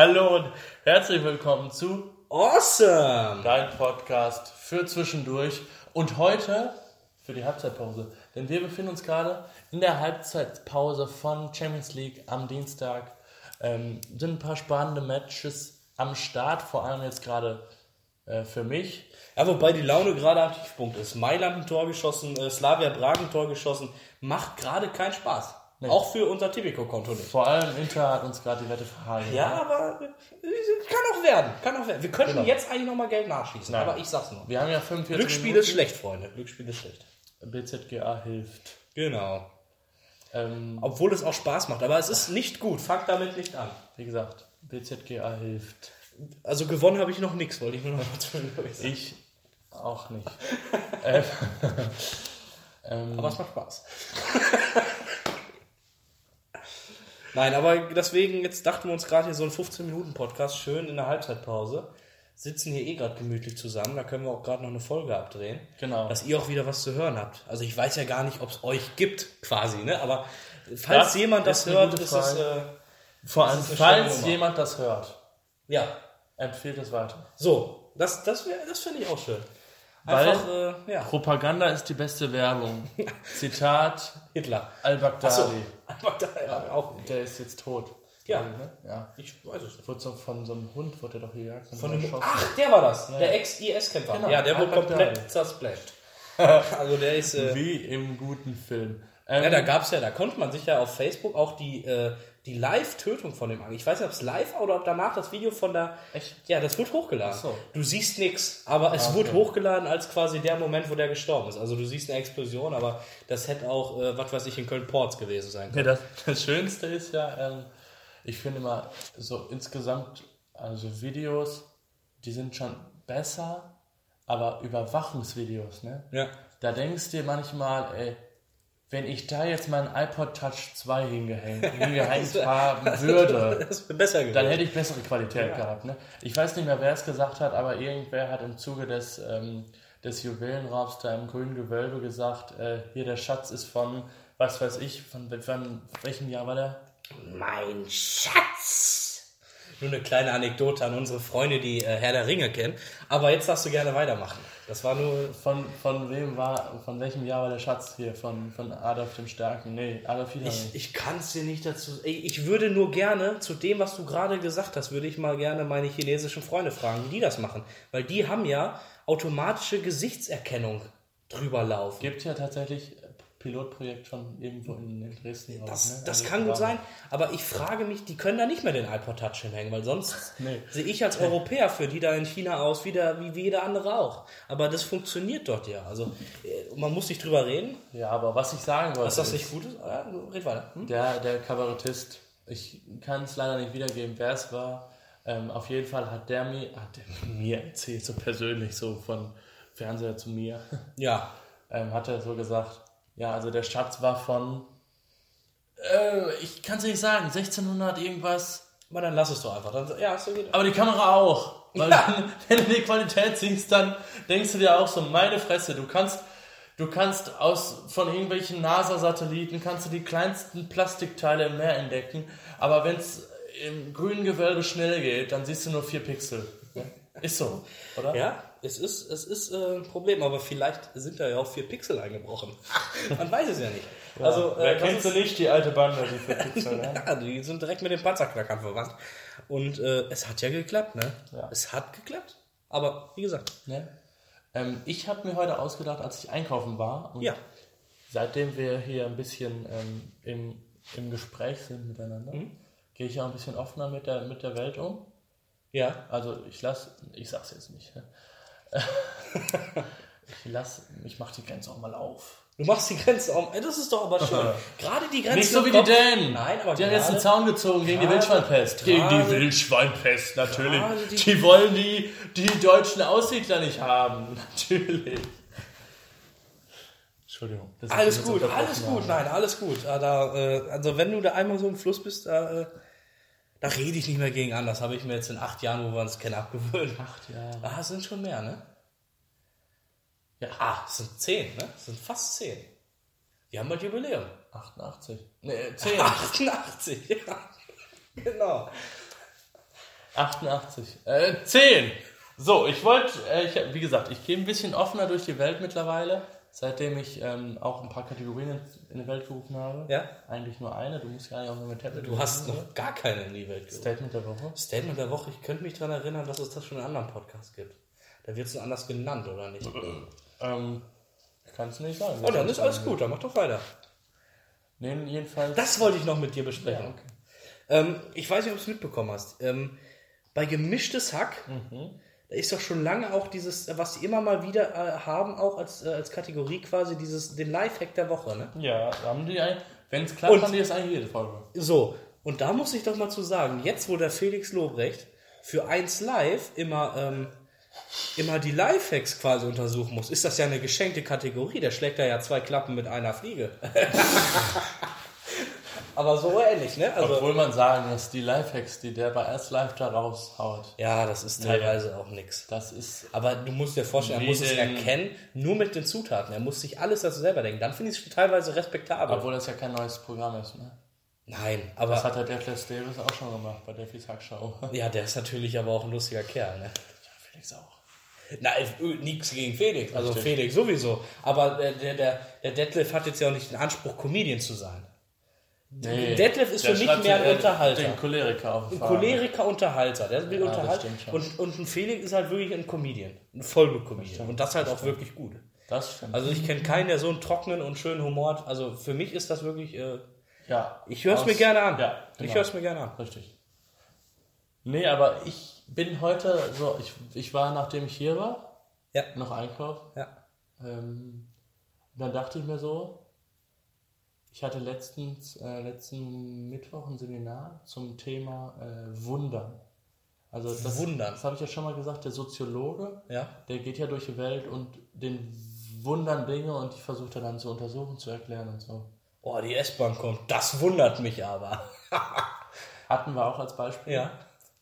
Hallo und herzlich willkommen zu Awesome! deinem Podcast für zwischendurch und heute für die Halbzeitpause. Denn wir befinden uns gerade in der Halbzeitpause von Champions League am Dienstag. Ähm, sind ein paar spannende Matches am Start, vor allem jetzt gerade äh, für mich. Ja, wobei die Laune gerade am Tiefpunkt ist. Mailand ein Tor geschossen, äh, Slavia Prag ein Tor geschossen. Macht gerade keinen Spaß. Auch für unser Tipico-Konto nicht. Vor allem Inter hat uns gerade die Wette verhagen. Ja, aber äh, kann auch werden. Kann auch werden. Wir könnten Genau. jetzt eigentlich nochmal Geld nachschießen, Nein. aber ich sag's nur. Wir haben ja 45 Glücksspiel Minuten. ist schlecht, Freunde. Glücksspiel ist schlecht. BZGA hilft. Genau. Ähm, Obwohl es auch Spaß macht, aber es ist nicht gut. Fangt damit nicht an. wie gesagt, BZGA hilft. Also gewonnen habe ich noch nichts, wollte ich nur noch mal zwischendurch sagen. Ich auch nicht. ähm, ähm, Aber es macht Spaß. Nein, aber deswegen, jetzt dachten wir uns gerade hier so ein 15-Minuten-Podcast, schön in der Halbzeitpause. Sitzen hier eh gerade gemütlich zusammen, da können wir auch gerade noch eine Folge abdrehen. Genau. Dass ihr auch wieder was zu hören habt. Also ich weiß ja gar nicht, ob es euch gibt, quasi, ne? Aber falls Das jemand das hört, ist es. Äh, Vor allem, falls jemand das hört, ja. empfiehlt es weiter. So, das, das, wär- das finde ich auch schön. Weil- Einfach, äh, ja, Propaganda ist die beste Werbung. Zitat Hitler. Al-Baghdadi. Einfach da, ja, auch. Der ist jetzt tot. Ja. ich, ne? ja. Ich weiß es nicht. Wurde so von so einem Hund wurde er doch gejagt. Von dem, erschossen. ach, der war das. Ja, der ja. Ex-IS-Kämpfer. Genau, Ja, der wurde komplett zersplasht. also der ist... Äh, Wie im guten Film. Ähm, ja, da gab's ja, da konnte man sich ja auf Facebook auch die, äh, die Live-Tötung von dem an. Ich weiß nicht, ob es live war oder ob danach das Video von der... Echt? Ja, das wurde hochgeladen. So. Du siehst nichts, aber es Ah, wurde okay. hochgeladen als quasi der Moment, wo der gestorben ist. Also du siehst eine Explosion, aber das hätte auch, äh, was weiß ich, in Köln-Ports gewesen sein Ja, können. das, das Schönste ist ja, ähm, ich finde immer so insgesamt, also Videos, die sind schon besser, aber Überwachungsvideos, ne? Ja. Da denkst du dir manchmal, ey, wenn ich da jetzt meinen iPod Touch 2 hingehängt, hingehängt haben würde, dann hätte ich bessere Qualität gehabt. Ne? Ich weiß nicht mehr, wer es gesagt hat, aber irgendwer hat im Zuge des, ähm, des Juwelenraubs da im grünen Gewölbe gesagt, äh, hier der Schatz ist von, was weiß ich, von, von welchem Jahr war der? Mein Schatz! Nur eine kleine Anekdote an unsere Freunde, die äh, Herr der Ringe kennen. Aber jetzt darfst du gerne weitermachen. Das war nur. Von, von wem war, von welchem Jahr war der Schatz hier? Von, von Adolf dem Starken? Nee, Adolf Hitler Ich, ich kann es dir nicht dazu. Ey, Ich würde nur gerne, zu dem, was du gerade gesagt hast, würde ich mal gerne meine chinesischen Freunde fragen, wie die das machen. Weil die haben ja automatische Gesichtserkennung drüber laufen. Gibt ja tatsächlich Pilotprojekt schon irgendwo in, Dresden. Das, auch, ne? das Also kann gut sein, aber ich frage mich, die können da nicht mehr den iPod Touch hinhängen, weil sonst Nee. sehe ich als Europäer für die da in China aus wie, der, wie, jeder andere auch. Aber das funktioniert dort ja. Also äh, man muss nicht drüber reden, Ja, aber was ich sagen wollte, dass das nicht gut ist. Ja, red weiter. Hm? Der, der Kabarettist, ich kann es leider nicht wiedergeben, wer es war. Ähm, auf jeden Fall hat der mir, hat der mir erzählt, so persönlich, so von Fernseher zu mir, Ja, ähm, hat er so gesagt, ja, also der Schatz war von, äh, ich kann es nicht sagen, 1600 irgendwas, aber dann lass es doch einfach. Dann, ja, ist okay. aber die Kamera auch. Weil Ja. dann, wenn du die Qualität siehst, dann denkst du dir auch so, meine Fresse, du kannst, du kannst aus, von irgendwelchen NASA-Satelliten, kannst du die kleinsten Plastikteile im Meer entdecken, aber wenn es im grünen Gewölbe schnell geht, dann siehst du nur vier Pixel. Ist so, oder? Ja, es ist, es ist äh, ein Problem, aber vielleicht sind da ja auch vier Pixel eingebrochen. Man weiß es ja nicht. Also, Wer äh, das sie ist, nicht, die alte Bande, die vier Pixel, ne? ja, die sind direkt mit den Panzerknackern verwandt. Und äh, es hat ja geklappt, ne? Ja. Es hat geklappt. Aber wie gesagt, Ne? Ähm, ich habe mir heute ausgedacht, als ich einkaufen war, und ja. seitdem wir hier ein bisschen ähm, im, im Gespräch sind miteinander, gehe ich auch ein bisschen offener mit der, mit der Welt um. Ja. Also ich lasse, ich sag's jetzt nicht. Ich lass, ich mach die Grenze auch mal auf. Du machst die Grenze. Ey, Das ist doch aber schön. Gerade die Grenze. Nicht so wie die Dänen. Nein, aber die haben jetzt einen Zaun gezogen gegen die Wildschweinpest. Gegen die Wildschweinpest, natürlich. die- Die, wollen die, die deutschen Aussiedler nicht haben. Natürlich. Entschuldigung. Alles gut, alles gut, nein, alles gut. Ah, Da, äh, also wenn du da einmal so im Fluss bist, da, äh, da rede ich nicht mehr gegen an. Das habe ich mir jetzt in acht Jahren, wo wir uns kennen, abgewöhnt. Acht Jahre. Ah, es sind schon mehr, ne? Ja. Ah, es sind zehn, ne? Es sind fast zehn. Die haben bald Jubiläum. 88. Nee, 10. 88, ja. Genau. 88. Äh, 10. So, ich wollte, äh, wie gesagt, ich gehe ein bisschen offener durch die Welt mittlerweile, seitdem ich ähm, auch ein paar Kategorien in, die Welt gerufen habe. Ja. Eigentlich nur eine, du musst gar nicht auch nur mit Tablet Du hast noch gar keine in die Welt gerufen. Statement der Woche. Statement der Woche, ich könnte mich daran erinnern, dass es das schon in einem anderen Podcast gibt. Da wird es nur anders genannt, oder nicht? Ähm, kannst du nicht sagen. Oh, dann ist alles gut, dann mach doch weiter. Nee, jedenfalls. Das wollte ich noch mit dir besprechen. Ja, okay. ähm, ich weiß nicht, ob du es mitbekommen hast. Ähm, bei gemischtes Hack, da ist doch schon lange auch dieses, was sie immer mal wieder äh, haben, auch als, äh, als Kategorie quasi, dieses, den Lifehack der Woche, ne? Ja, haben die ein, wenn es klappt, Und- haben die das eigentlich jede Folge. So, und da muss ich doch mal zu sagen, jetzt wo der Felix Lobrecht für 1 Live immer, ähm, immer die Lifehacks quasi untersuchen muss, ist das ja eine geschenkte Kategorie. Der schlägt da ja zwei Klappen mit einer Fliege. Aber so ähnlich, ne? Also, Obwohl man sagen muss, die Lifehacks, die der bei erst live da raushaut, ja, das ist teilweise auch nix. das ist. Aber du musst dir vorstellen, er muss es erkennen, nur mit den Zutaten. Er muss sich alles dazu selber denken. Dann finde ich es teilweise respektabel. Obwohl das ja kein neues Programm ist, ne? Nein, Das aber hat der Detlef Davis auch schon gemacht bei Delphis Hackshow. ja, der ist natürlich aber auch ein lustiger Kerl, ne? Felix auch. Nein, nichts gegen Felix. Also Richtig. Felix sowieso. Aber der, der, der, der Detlef hat jetzt ja auch nicht den Anspruch, Comedian zu sein. Nee, Detlef ist für mich mehr ein Unterhalter. Den Choleriker auf Ein Choleriker-Unterhalter. Der will Ja, das schon. Und, und ein Felix ist halt wirklich ein Comedian. Ein Vollblut-Comedian. Und das halt auch wirklich gut. Das stimmt. Also ich kenne keinen, der so einen trockenen und schönen Humor hat. Also für mich ist das wirklich... Äh, ja, ich höre es mir gerne an. Ja, Ich genau. höre es mir gerne an. Richtig. Nee, aber ich bin heute so, ich, ich war, nachdem ich hier war, Ja. noch einkaufen. Ja. Ähm, dann dachte ich mir so, ich hatte letztens, äh, letzten Mittwoch ein Seminar zum Thema äh, Wundern. Also das, Wundern. Das habe ich ja schon mal gesagt, der Soziologe, Ja. der geht ja durch die Welt und den wundern Dinge und die versucht er dann zu untersuchen, zu erklären und so. Oh, die S-Bahn kommt. Das wundert mich aber. Hatten wir auch als Beispiel. Ja.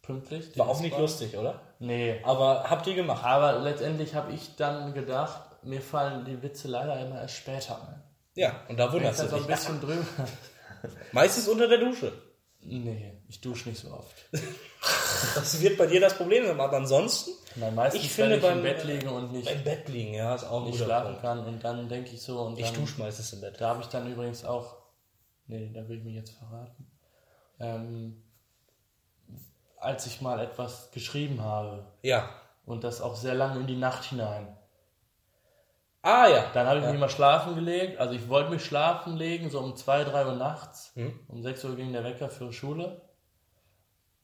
Pünktlich. War auch nicht lustig, oder? Nee. Aber habt ihr gemacht? Aber letztendlich habe ich dann gedacht, mir fallen die Witze leider immer erst später ein. Ja, und da Wenn ich wunderst da du so ein dich. bisschen drüber. Meistens unter der Dusche. Nee, ich dusche nicht so oft. Das wird bei dir das Problem sein. Aber ansonsten, Nein, meistens, Ich finde wenn ich beim- im Bett liege und nicht, im Bett liegen, ja, ist auch nicht schlafen Punkt. kann und dann denke ich so und Ich dann, dusche meistens im Bett. Da habe ich dann übrigens auch, nee, da will ich mich jetzt verraten, ähm, als ich mal etwas geschrieben habe Ja. und das auch sehr lange in die Nacht hinein. Ah ja. Dann habe ich ja. mich mal schlafen gelegt. Also ich wollte mich schlafen legen, so um 2, 3 Uhr nachts. Hm. Um 6 Uhr ging der Wecker für Schule.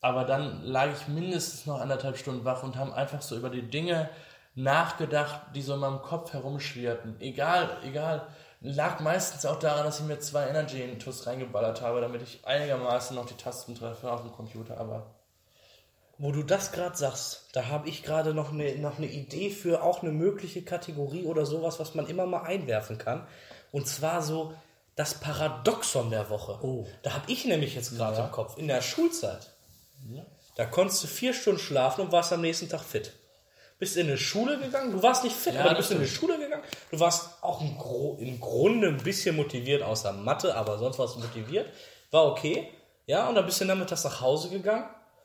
Aber dann lag ich mindestens noch anderthalb Stunden wach und haben einfach so über die Dinge nachgedacht, die so in meinem Kopf herumschwirrten. Egal, egal. Lag meistens auch daran, dass ich mir zwei Energy Intus reingeballert habe, damit ich einigermaßen noch die Tasten treffe auf dem Computer. Aber Wo du das gerade sagst, da habe ich gerade noch eine noch eine Idee für auch eine mögliche Kategorie oder sowas, was man immer mal einwerfen kann. Und zwar so das Paradoxon der Woche. Oh. Da habe ich nämlich jetzt gerade Ja. im Kopf. In der Schulzeit. Da konntest du vier Stunden schlafen und warst am nächsten Tag fit. Bist in eine Schule gegangen, du warst nicht fit, Ja, aber du bist in eine Schule gegangen. Du warst auch im, Gro im Grunde ein bisschen motiviert, außer Mathe, aber sonst warst du motiviert. War okay. Ja, und dann bist du nachmittags nach Hause gegangen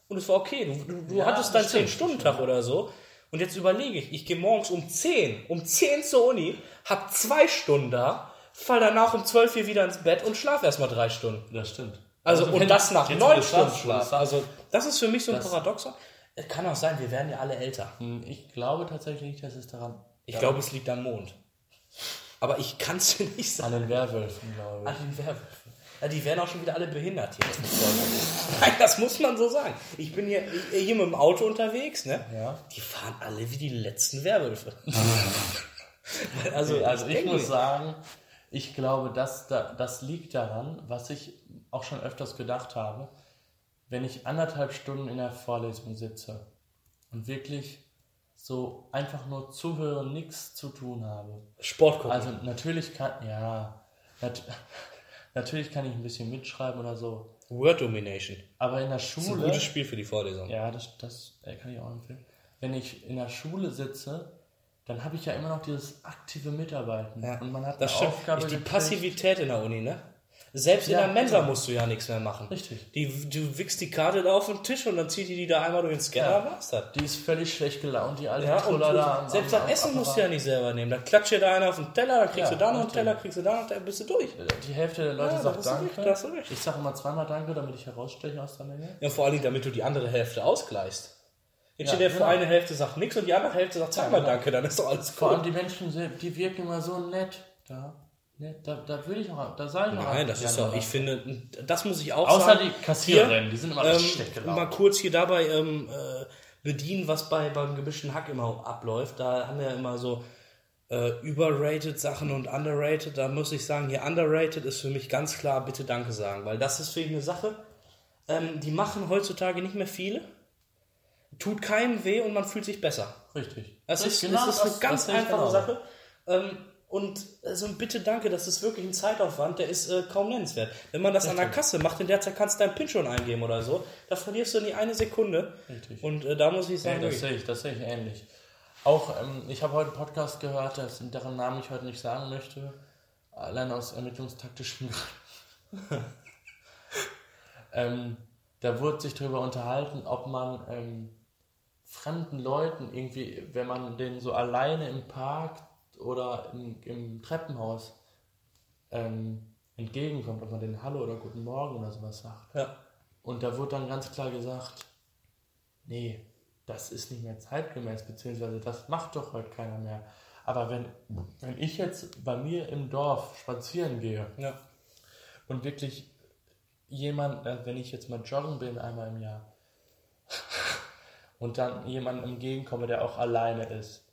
und es war okay. Du, du, du Ja, hattest deinen stimmt. 10-Stunden-Tag oder so. Und jetzt überlege ich, ich gehe morgens um 10, um 10 zur Uni, hab zwei Stunden da, fall danach um 12 hier wieder ins Bett und schlaf erstmal drei Stunden. das stimmt. Also, und wenn- das nach neun Stunden Schlaf. Also, Das ist für mich so ein Paradoxon. Es kann auch sein, wir werden ja alle älter. Hm, Ich glaube tatsächlich nicht, dass es daran. Ich glaube, es liegt am Mond. Aber ich kann es dir nicht sagen. An den Werwölfen, glaube ich. An den Werwölfen. Ja, die werden auch schon wieder alle behindert hier. Nein, das muss man so sagen. Ich bin hier, hier mit dem Auto unterwegs, ne? Ja. Die fahren alle wie die letzten Werwölfe. also, also ich muss sagen, ich glaube, dass da, das liegt daran, was ich auch schon öfters gedacht habe, wenn ich anderthalb Stunden in der Vorlesung sitze und wirklich so einfach nur zuhöre und nichts zu tun habe. Sport gucken. Also natürlich kann, ja, nat natürlich kann ich ein bisschen mitschreiben oder so, Word Domination. aber in der Das ist ein Schule... gutes Spiel für die Vorlesung. Ja, das, das äh, kann ich auch empfehlen. Wenn ich in der Schule sitze, dann habe ich ja immer noch dieses aktive Mitarbeiten. Ja, Und man hat das eine stimmt. Aufgabe Ist die gekriegt. Passivität in der Uni, ne? Selbst Ja, in der Mensa genau. musst du ja nichts mehr machen. Richtig. Die, du wickst die Karte da auf den Tisch und dann zieht die die da einmal durch den Scanner Ja. und war's das. Die ist völlig schlecht gelaunt, die alte Ja, und, Troller da am- selbst am- das Essen musst du ja nicht selber nehmen. Da klatscht dir da einer auf den Teller, dann kriegst Ja, du da noch einen. Teller, kriegst du da noch einen Teller, bist du durch. Die Hälfte der Leute Ja, sagt Danke. ist richtig. Ich sage immer zweimal Danke, damit ich heraussteche aus der Menge. Ja, vor Dingen, damit du die andere Hälfte ausgleichst. Jetzt Ja, steht der für eine Hälfte sagt nichts und die andere Hälfte sagt zweimal genau. Danke, dann ist doch alles Vor cool. allem die Menschen, die wirken immer so nett. Da, nett, da, da würde ich auch, da sage ich auch Nein, das ist doch, was. ich finde, das muss ich auch Außer sagen. die Kassiererinnen, die sind immer ähm, schlecht gelaunt. Mal kurz hier dabei ähm, äh, bedienen, was bei beim gemischten Hack immer abläuft. Da haben wir ja immer so äh, überrated Sachen und underrated. Da muss ich sagen, hier underrated ist für mich ganz klar bitte Danke sagen, weil das ist für mich eine Sache, ähm, die machen heutzutage nicht mehr viele. Tut keinem weh und man fühlt sich besser. Richtig. Das Richtig, ist, genau das ist eine das- ganz das einfache. Sache. Ähm, und so ein Bitte danke, das ist wirklich ein Zeitaufwand, der ist äh, kaum nennenswert. Wenn man das an der Kasse macht, in der Zeit kannst du deinen PIN schon eingeben oder so, da verlierst du nie eine Sekunde. Richtig. Und äh, da muss ich Ja, sagen, das wirklich, sehe ich, das sehe ich ähnlich. Auch, ähm, ich habe heute einen Podcast gehört, deren Namen ich heute nicht sagen möchte, allein aus ermittlungstaktischen Gründen. ähm, da wurde sich darüber unterhalten, ob man ähm, fremden Leuten irgendwie, wenn man denen so alleine im Park oder im, im Treppenhaus ähm, entgegenkommt, ob man denen Hallo oder Guten Morgen oder sowas sagt. ja. Und da wurde dann ganz klar gesagt, nee, das ist nicht mehr zeitgemäß, beziehungsweise das macht doch heute keiner mehr. Aber wenn, wenn ich jetzt bei mir im Dorf spazieren gehe ja. und wirklich jemand, äh, wenn ich jetzt mal joggen bin einmal im Jahr und dann jemandem entgegenkomme, der auch alleine ist,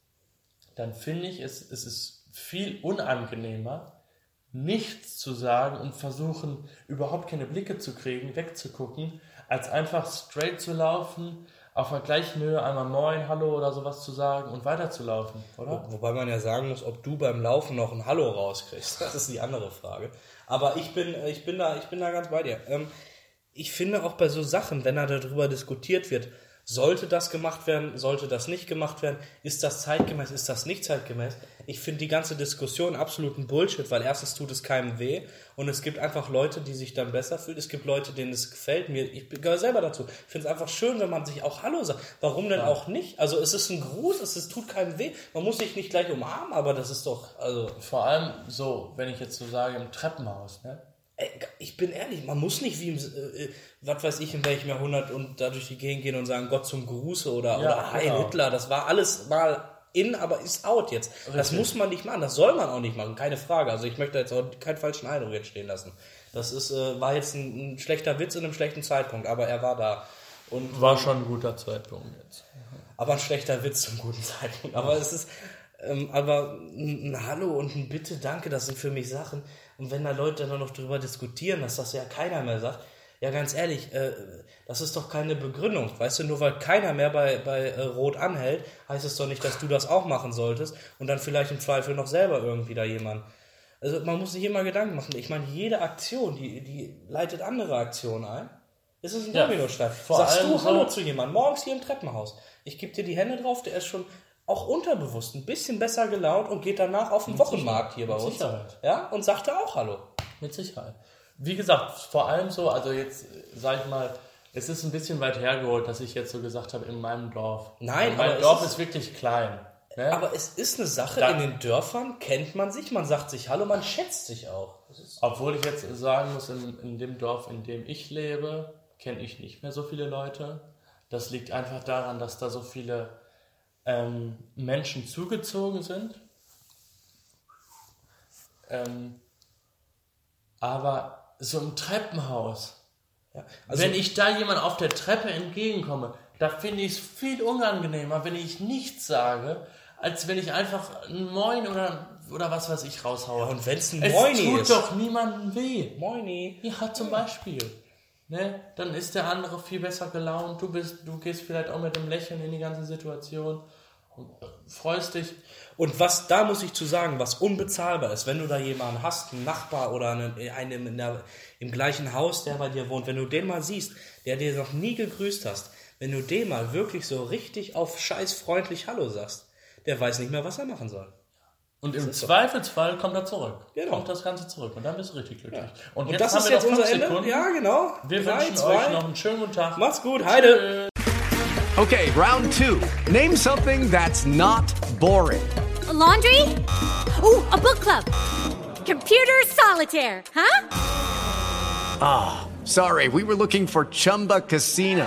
dann finde ich, es, es ist viel unangenehmer, nichts zu sagen und versuchen, überhaupt keine Blicke zu kriegen, wegzugucken, als einfach straight zu laufen, auf der gleichen Höhe einmal Moin, Hallo oder sowas zu sagen und weiterzulaufen, oder? Wobei man ja sagen muss, ob du beim Laufen noch ein Hallo rauskriegst, das ist die andere Frage. Aber ich bin, ich bin, da, ich bin da ganz bei dir. Ähm, ich finde auch bei so Sachen, wenn da darüber diskutiert wird, sollte das gemacht werden, sollte das nicht gemacht werden, ist das zeitgemäß, ist das nicht zeitgemäß? Ich finde die ganze Diskussion absoluten Bullshit, weil erstens tut es keinem weh und es gibt einfach Leute, die sich dann besser fühlen. Es gibt Leute, denen es gefällt. Mir, ich gehöre selber dazu. Ich finde es einfach schön, wenn man sich auch Hallo sagt. Warum denn auch nicht? Also es ist ein Gruß, es ist, tut keinem weh. Man muss sich nicht gleich umarmen, aber das ist doch, also Vor allem so, wenn ich jetzt so sage, im Treppenhaus, ne? Ich bin ehrlich, man muss nicht wie im, äh, äh, was weiß ich, in welchem Jahrhundert und da durch die Gegend gehen und sagen Gott zum Gruße oder, oder Heil genau. Hitler. Das war alles mal in, aber ist out jetzt. Das Richtig. muss man nicht machen, das soll man auch nicht machen, keine Frage. Also ich möchte jetzt auch keinen falschen Eindruck entstehen lassen. Das ist, äh, war jetzt ein, ein schlechter Witz in einem schlechten Zeitpunkt, aber er war da. Und War schon ein guter Zeitpunkt jetzt. aber ein schlechter Witz zum guten Zeitpunkt. Aber es ist, ähm, aber ein, Hallo und ein Bitte, danke, das sind für mich Sachen. Und wenn da Leute dann noch drüber diskutieren, dass das ja keiner mehr sagt, ja ganz ehrlich, äh, das ist doch keine Begründung. Weißt du, nur weil keiner mehr bei, bei äh, Rot anhält, heißt es doch nicht, dass du das auch machen solltest und dann vielleicht im Zweifel noch selber irgendwie da jemand. Also man muss sich immer Gedanken machen. Ich meine, jede Aktion, die, die leitet andere Aktionen ein. Es ist ein Ja, Dominostein. Sagst du so- Hallo zu jemandem, morgens hier im Treppenhaus. Ich gebe dir die Hände drauf, der ist schon auch unterbewusst ein bisschen besser gelaunt und geht danach auf den Wochenmarkt hier bei Mit uns. Sicherheit. Ja, und sagt da auch Hallo. Mit Sicherheit. Wie gesagt, vor allem so, also jetzt sag ich mal, es ist ein bisschen weit hergeholt, dass ich jetzt so gesagt habe, in meinem Dorf. Nein, mein Dorf ist- ist, wirklich klein. Ne? Aber es ist eine Sache, Da- in den Dörfern kennt man sich, man sagt sich Hallo, man schätzt sich auch. Obwohl ich jetzt sagen muss, in, in dem Dorf, in dem ich lebe, kenne ich nicht mehr so viele Leute. Das liegt einfach daran, dass da so viele ähm, Menschen zugezogen sind. Ähm, aber so im Treppenhaus, Ja, also wenn ich da jemand auf der Treppe entgegenkomme, da finde ich es viel unangenehmer, wenn ich nichts sage, als wenn ich einfach ein Moin oder, oder was weiß ich raushaue. und wenn's ein es Moini tut ist. doch niemandem weh. Moini. Ja, zum Beispiel. Ne? Dann ist der andere viel besser gelaunt. Du bist, du gehst vielleicht auch mit einem Lächeln in die ganze Situation und äh, freust dich. Und was, da muss ich zu sagen, was unbezahlbar ist, wenn du da jemanden hast, einen Nachbar oder einen, einen in der, im gleichen Haus, der bei dir wohnt, wenn du den mal siehst, der dir noch nie gegrüßt hast, wenn du dem mal wirklich so richtig auf scheiß freundlich Hallo sagst, der weiß nicht mehr, was er machen soll. Und im Zweifelsfall kommt er zurück. Genau. Kommt das Ganze zurück. Und dann bist du richtig glücklich. Und, Und jetzt das haben ist wir jetzt noch unser Ende. Sekunden. Ja, genau. Wir Drei, wünschen zwei. euch noch einen schönen guten Tag. Macht's gut, Heide. Okay, round two. Name something that's not boring. A laundry? Ooh, a book club. Computer solitaire, huh? Sorry, we were looking for Chumba Casino.